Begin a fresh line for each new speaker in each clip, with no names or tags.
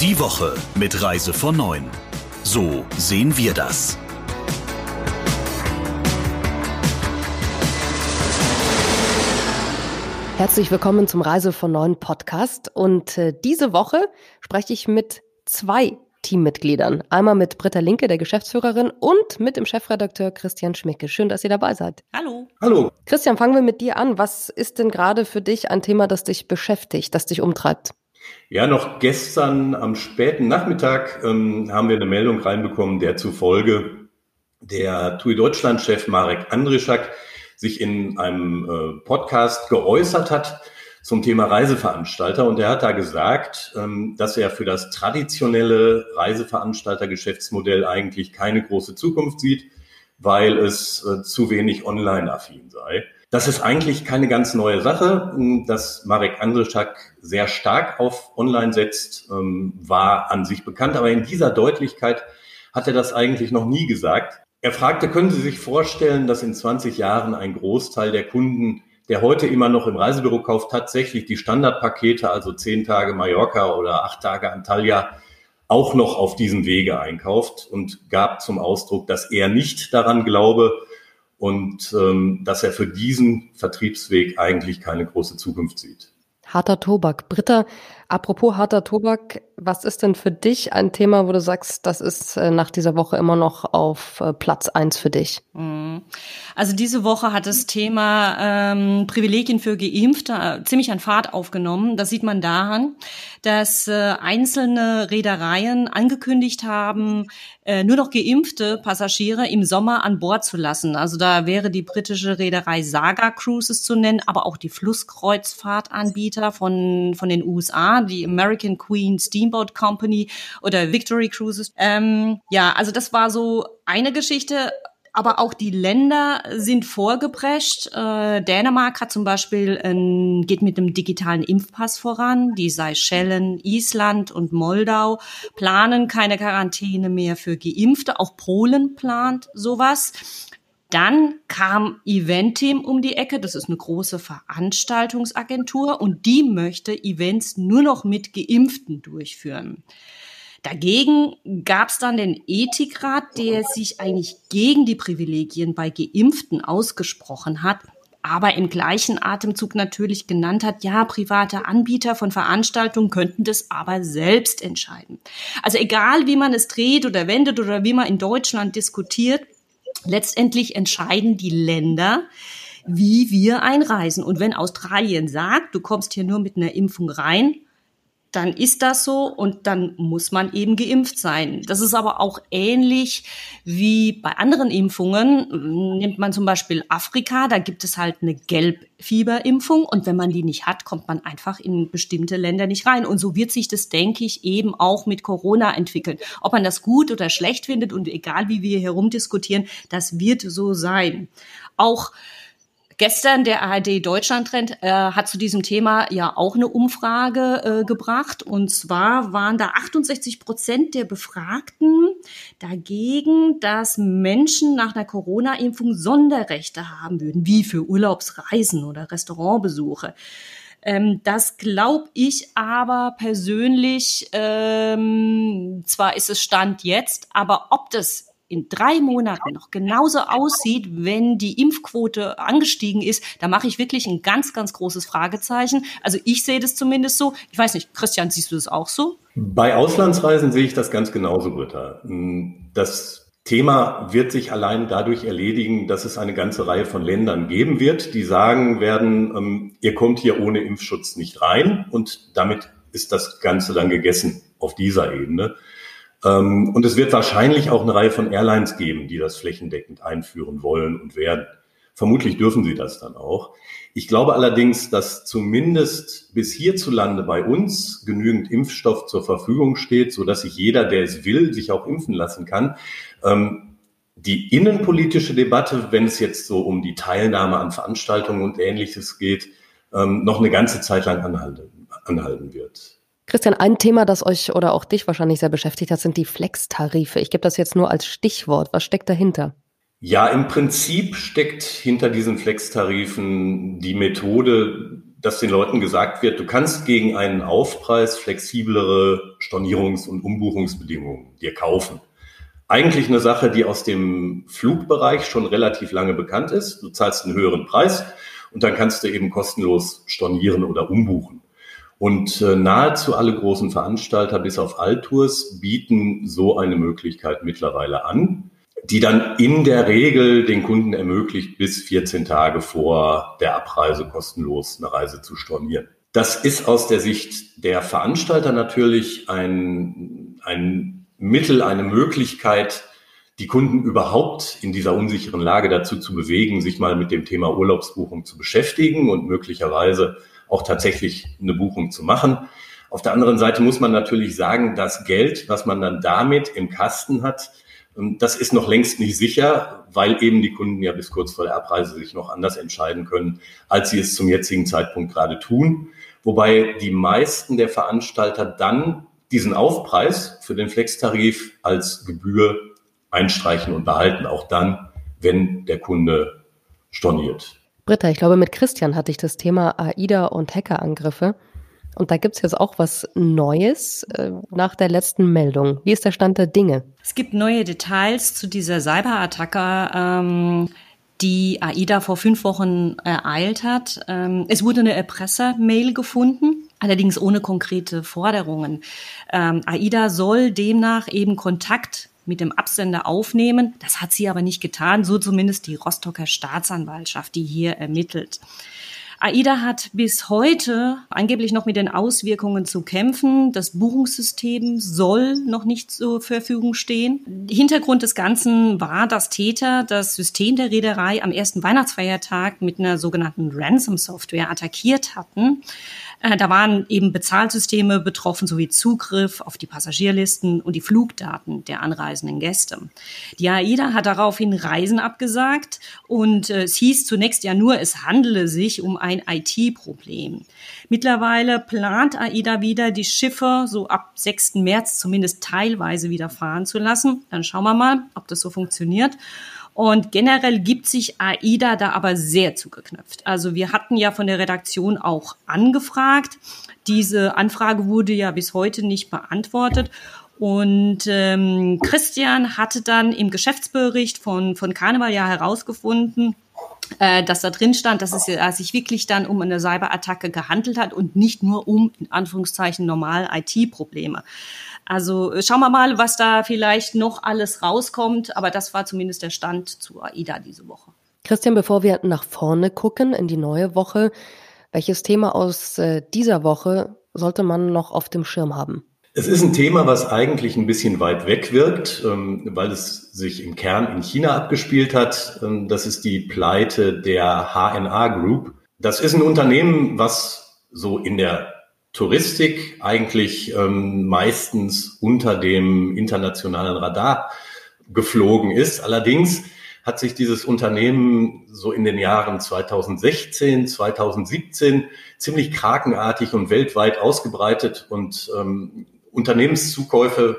Die Woche mit Reise von 9. So sehen wir das.
Herzlich willkommen zum Reise von 9 Podcast. Und äh, diese Woche spreche ich mit zwei Teammitgliedern. Einmal mit Britta Linke, der Geschäftsführerin, und mit dem Chefredakteur Christian Schmicke. Schön, dass ihr dabei seid.
Hallo.
Hallo.
Christian, fangen wir mit dir an. Was ist denn gerade für dich ein Thema, das dich beschäftigt, das dich umtreibt?
Ja, noch gestern am späten Nachmittag ähm, haben wir eine Meldung reinbekommen, der zufolge der TUI Deutschland-Chef Marek Andrischak sich in einem äh, Podcast geäußert hat zum Thema Reiseveranstalter. Und er hat da gesagt, ähm, dass er für das traditionelle Reiseveranstalter-Geschäftsmodell eigentlich keine große Zukunft sieht, weil es äh, zu wenig online-affin sei. Das ist eigentlich keine ganz neue Sache. Dass Marek Andrischak sehr stark auf Online setzt, ähm, war an sich bekannt. Aber in dieser Deutlichkeit hat er das eigentlich noch nie gesagt. Er fragte, können Sie sich vorstellen, dass in 20 Jahren ein Großteil der Kunden, der heute immer noch im Reisebüro kauft, tatsächlich die Standardpakete, also zehn Tage Mallorca oder acht Tage Antalya, auch noch auf diesem Wege einkauft und gab zum Ausdruck, dass er nicht daran glaube, und ähm, dass er für diesen Vertriebsweg eigentlich keine große Zukunft sieht.
Harter Tobak. Britta, apropos harter Tobak, was ist denn für dich ein Thema, wo du sagst, das ist äh, nach dieser Woche immer noch auf äh, Platz eins für dich?
Mhm. Also diese Woche hat das Thema ähm, Privilegien für Geimpfte äh, ziemlich an Fahrt aufgenommen. Das sieht man daran, dass äh, einzelne Reedereien angekündigt haben, äh, nur noch geimpfte Passagiere im Sommer an Bord zu lassen. Also da wäre die britische Reederei Saga Cruises zu nennen, aber auch die Flusskreuzfahrtanbieter von, von den USA, die American Queen Steamboat Company oder Victory Cruises. Ähm, ja, also das war so eine Geschichte aber auch die Länder sind vorgeprescht. Äh, Dänemark hat zum Beispiel ein, geht mit einem digitalen Impfpass voran. Die Seychellen, Island und Moldau planen keine Quarantäne mehr für Geimpfte. Auch Polen plant sowas. Dann kam Eventim um die Ecke. Das ist eine große Veranstaltungsagentur und die möchte Events nur noch mit Geimpften durchführen. Dagegen gab es dann den Ethikrat, der sich eigentlich gegen die Privilegien bei Geimpften ausgesprochen hat, aber im gleichen Atemzug natürlich genannt hat, ja, private Anbieter von Veranstaltungen könnten das aber selbst entscheiden. Also egal, wie man es dreht oder wendet oder wie man in Deutschland diskutiert, letztendlich entscheiden die Länder, wie wir einreisen. Und wenn Australien sagt, du kommst hier nur mit einer Impfung rein, dann ist das so und dann muss man eben geimpft sein. Das ist aber auch ähnlich wie bei anderen Impfungen. Nimmt man zum Beispiel Afrika, da gibt es halt eine Gelbfieberimpfung und wenn man die nicht hat, kommt man einfach in bestimmte Länder nicht rein. Und so wird sich das, denke ich, eben auch mit Corona entwickeln. Ob man das gut oder schlecht findet und egal wie wir herumdiskutieren, das wird so sein. Auch Gestern der ARD Deutschland-Trend äh, hat zu diesem Thema ja auch eine Umfrage äh, gebracht. Und zwar waren da 68 Prozent der Befragten dagegen, dass Menschen nach einer Corona-Impfung Sonderrechte haben würden, wie für Urlaubsreisen oder Restaurantbesuche. Ähm, das glaube ich aber persönlich, ähm, zwar ist es Stand jetzt, aber ob das in drei Monaten noch genauso aussieht, wenn die Impfquote angestiegen ist, da mache ich wirklich ein ganz, ganz großes Fragezeichen. Also ich sehe das zumindest so. Ich weiß nicht, Christian, siehst du das auch so?
Bei Auslandsreisen sehe ich das ganz genauso, Britta. Das Thema wird sich allein dadurch erledigen, dass es eine ganze Reihe von Ländern geben wird, die sagen werden, ähm, ihr kommt hier ohne Impfschutz nicht rein und damit ist das Ganze dann gegessen auf dieser Ebene. Ähm, und es wird wahrscheinlich auch eine Reihe von Airlines geben, die das flächendeckend einführen wollen und werden. Vermutlich dürfen sie das dann auch. Ich glaube allerdings, dass zumindest bis hierzulande bei uns genügend Impfstoff zur Verfügung steht, so dass sich jeder, der es will, sich auch impfen lassen kann. Ähm, die innenpolitische Debatte, wenn es jetzt so um die Teilnahme an Veranstaltungen und Ähnliches geht, ähm, noch eine ganze Zeit lang anhalten, anhalten wird.
Christian, ein Thema, das euch oder auch dich wahrscheinlich sehr beschäftigt hat, sind die Flex-Tarife. Ich gebe das jetzt nur als Stichwort. Was steckt dahinter?
Ja, im Prinzip steckt hinter diesen Flex-Tarifen die Methode, dass den Leuten gesagt wird, du kannst gegen einen Aufpreis flexiblere Stornierungs- und Umbuchungsbedingungen dir kaufen. Eigentlich eine Sache, die aus dem Flugbereich schon relativ lange bekannt ist. Du zahlst einen höheren Preis und dann kannst du eben kostenlos stornieren oder umbuchen. Und äh, nahezu alle großen Veranstalter bis auf Altours bieten so eine Möglichkeit mittlerweile an die dann in der Regel den Kunden ermöglicht, bis 14 Tage vor der Abreise kostenlos eine Reise zu stornieren. Das ist aus der Sicht der Veranstalter natürlich ein, ein Mittel, eine Möglichkeit, die Kunden überhaupt in dieser unsicheren Lage dazu zu bewegen, sich mal mit dem Thema Urlaubsbuchung zu beschäftigen und möglicherweise auch tatsächlich eine Buchung zu machen. Auf der anderen Seite muss man natürlich sagen, das Geld, was man dann damit im Kasten hat, das ist noch längst nicht sicher, weil eben die Kunden ja bis kurz vor der Abreise sich noch anders entscheiden können, als sie es zum jetzigen Zeitpunkt gerade tun. Wobei die meisten der Veranstalter dann diesen Aufpreis für den Flex-Tarif als Gebühr einstreichen und behalten, auch dann, wenn der Kunde storniert.
Britta, ich glaube, mit Christian hatte ich das Thema AIDA und Hackerangriffe. Und da gibt es jetzt auch was Neues äh, nach der letzten Meldung. Wie ist der Stand der Dinge?
Es gibt neue Details zu dieser Cyberattacke. Ähm die AIDA vor fünf Wochen ereilt hat. Ähm, es wurde eine Erpresser-Mail gefunden, allerdings ohne konkrete Forderungen. Ähm, AIDA soll demnach eben Kontakt mit dem Absender aufnehmen. Das hat sie aber nicht getan, so zumindest die Rostocker Staatsanwaltschaft, die hier ermittelt. AIDA hat bis heute angeblich noch mit den Auswirkungen zu kämpfen. Das Buchungssystem soll noch nicht zur Verfügung stehen. Hintergrund des Ganzen war, dass Täter das System der Reederei am ersten Weihnachtsfeiertag mit einer sogenannten Ransom-Software attackiert hatten. Äh, da waren eben Bezahlsysteme betroffen sowie Zugriff auf die Passagierlisten und die Flugdaten der anreisenden Gäste. Die AIDA hat daraufhin Reisen abgesagt und äh, es hieß zunächst ja nur, es handele sich um ein IT-Problem. Mittlerweile plant AIDA wieder, die Schiffe so ab 6. März zumindest teilweise wieder fahren zu lassen. Dann schauen wir mal, ob das so funktioniert. Und generell gibt sich AIDA da aber sehr zugeknöpft. Also wir hatten ja von der Redaktion auch angefragt. Diese Anfrage wurde ja bis heute nicht beantwortet. Und ähm, Christian hatte dann im Geschäftsbericht von, von Karneval ja herausgefunden, äh, dass da drin stand, dass es ja sich wirklich dann um eine Cyberattacke gehandelt hat und nicht nur um, in Anführungszeichen, normal IT-Probleme. Also äh, schauen wir mal, was da vielleicht noch alles rauskommt. Aber das war zumindest der Stand zu AIDA diese Woche.
Christian, bevor wir nach vorne gucken in die neue Woche, welches Thema aus äh, dieser Woche sollte man noch auf dem Schirm haben?
Es ist ein Thema, was eigentlich ein bisschen weit weg wirkt, ähm, weil es sich im Kern in China abgespielt hat. Ähm, das ist die Pleite der HNA Group. Das ist ein Unternehmen, was so in der Touristik eigentlich ähm, meistens unter dem internationalen Radar geflogen ist. Allerdings hat sich dieses Unternehmen so in den Jahren 2016, 2017 ziemlich krakenartig und weltweit ausgebreitet und ähm, Unternehmenszukäufe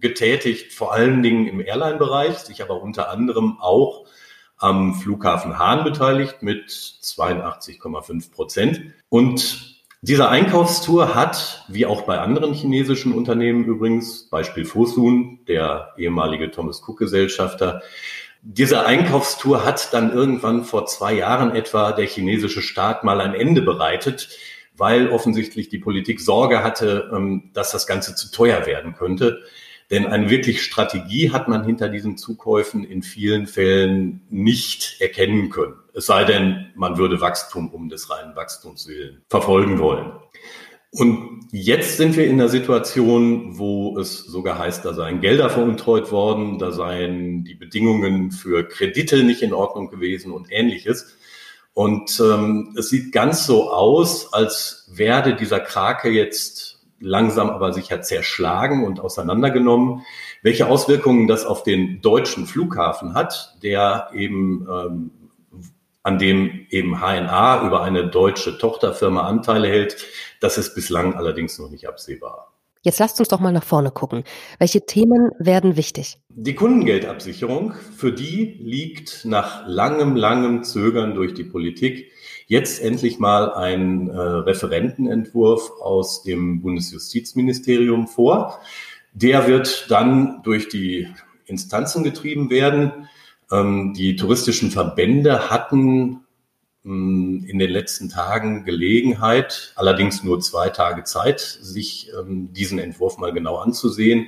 getätigt, vor allen Dingen im Airline-Bereich, sich aber unter anderem auch am Flughafen Hahn beteiligt mit 82,5 Prozent. Und dieser Einkaufstour hat, wie auch bei anderen chinesischen Unternehmen übrigens, Beispiel Fosun, der ehemalige Thomas Cook Gesellschafter, diese Einkaufstour hat dann irgendwann vor zwei Jahren etwa der chinesische Staat mal ein Ende bereitet, weil offensichtlich die Politik Sorge hatte, ähm, dass das Ganze zu teuer werden könnte. Denn eine wirklich Strategie hat man hinter diesen Zukäufen in vielen Fällen nicht erkennen können. Es sei denn, man würde Wachstum um des reinen Wachstums willen verfolgen wollen. Und jetzt sind wir in der Situation, wo es sogar heißt, da seien Gelder veruntreut worden, da seien die Bedingungen für Kredite nicht in Ordnung gewesen und ähnliches. Und ähm, es sieht ganz so aus, als werde dieser Krake jetzt langsam aber sicher zerschlagen und auseinandergenommen. Welche Auswirkungen das auf den deutschen Flughafen hat, der eben ähm, an dem eben HNA über eine deutsche Tochterfirma Anteile hält, das ist bislang allerdings noch nicht absehbar.
Jetzt lasst uns doch mal nach vorne gucken. Welche Themen werden wichtig?
Die Kundengeldabsicherung, für die liegt nach langem, langem Zögern durch die Politik jetzt endlich mal ein äh, Referentenentwurf aus dem Bundesjustizministerium vor. Der wird dann durch die Instanzen getrieben werden. Ähm, die touristischen Verbände hatten in den letzten Tagen Gelegenheit, allerdings nur zwei Tage Zeit, sich ähm, diesen Entwurf mal genau anzusehen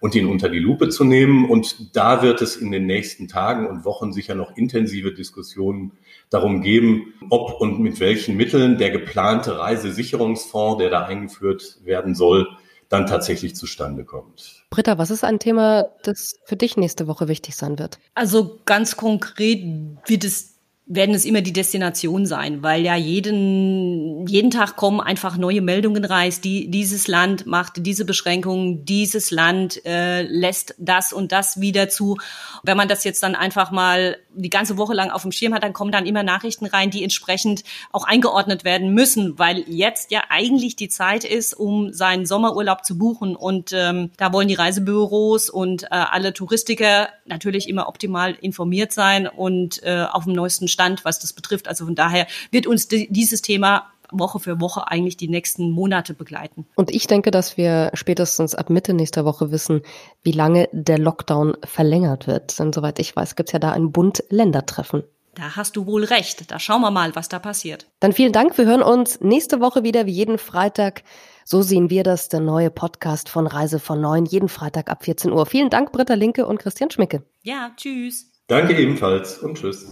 und ihn unter die Lupe zu nehmen. Und da wird es in den nächsten Tagen und Wochen sicher noch intensive Diskussionen darum geben, ob und mit welchen Mitteln der geplante Reisesicherungsfonds, der da eingeführt werden soll, dann tatsächlich zustande kommt.
Britta, was ist ein Thema, das für dich nächste Woche wichtig sein wird?
Also ganz konkret wird es werden es immer die Destination sein, weil ja jeden, jeden Tag kommen einfach neue Meldungen rein, die dieses Land macht diese Beschränkungen, dieses Land äh, lässt das und das wieder zu. Wenn man das jetzt dann einfach mal die ganze Woche lang auf dem Schirm hat, dann kommen dann immer Nachrichten rein, die entsprechend auch eingeordnet werden müssen, weil jetzt ja eigentlich die Zeit ist, um seinen Sommerurlaub zu buchen. Und ähm, da wollen die Reisebüros und äh, alle Touristiker natürlich immer optimal informiert sein und äh, auf dem neuesten Stand, was das betrifft. Also von daher wird uns dieses Thema Woche für Woche eigentlich die nächsten Monate begleiten.
Und ich denke, dass wir spätestens ab Mitte nächster Woche wissen, wie lange der Lockdown verlängert wird. Denn soweit ich weiß, gibt es ja da ein Bund-Länder-Treffen.
Da hast du wohl recht. Da schauen wir mal, was da passiert.
Dann vielen Dank. Wir hören uns nächste Woche wieder wie jeden Freitag. So sehen wir das, der neue Podcast von Reise von Neun, jeden Freitag ab 14 Uhr. Vielen Dank, Britta Linke und Christian Schmicke.
Ja, tschüss.
Danke ebenfalls und tschüss.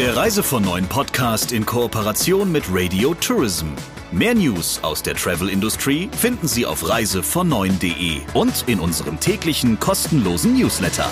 Der Reise von Neuen Podcast in Kooperation mit Radio Tourism. Mehr News aus der Travel Industry finden Sie auf reisevon und in unserem täglichen kostenlosen Newsletter.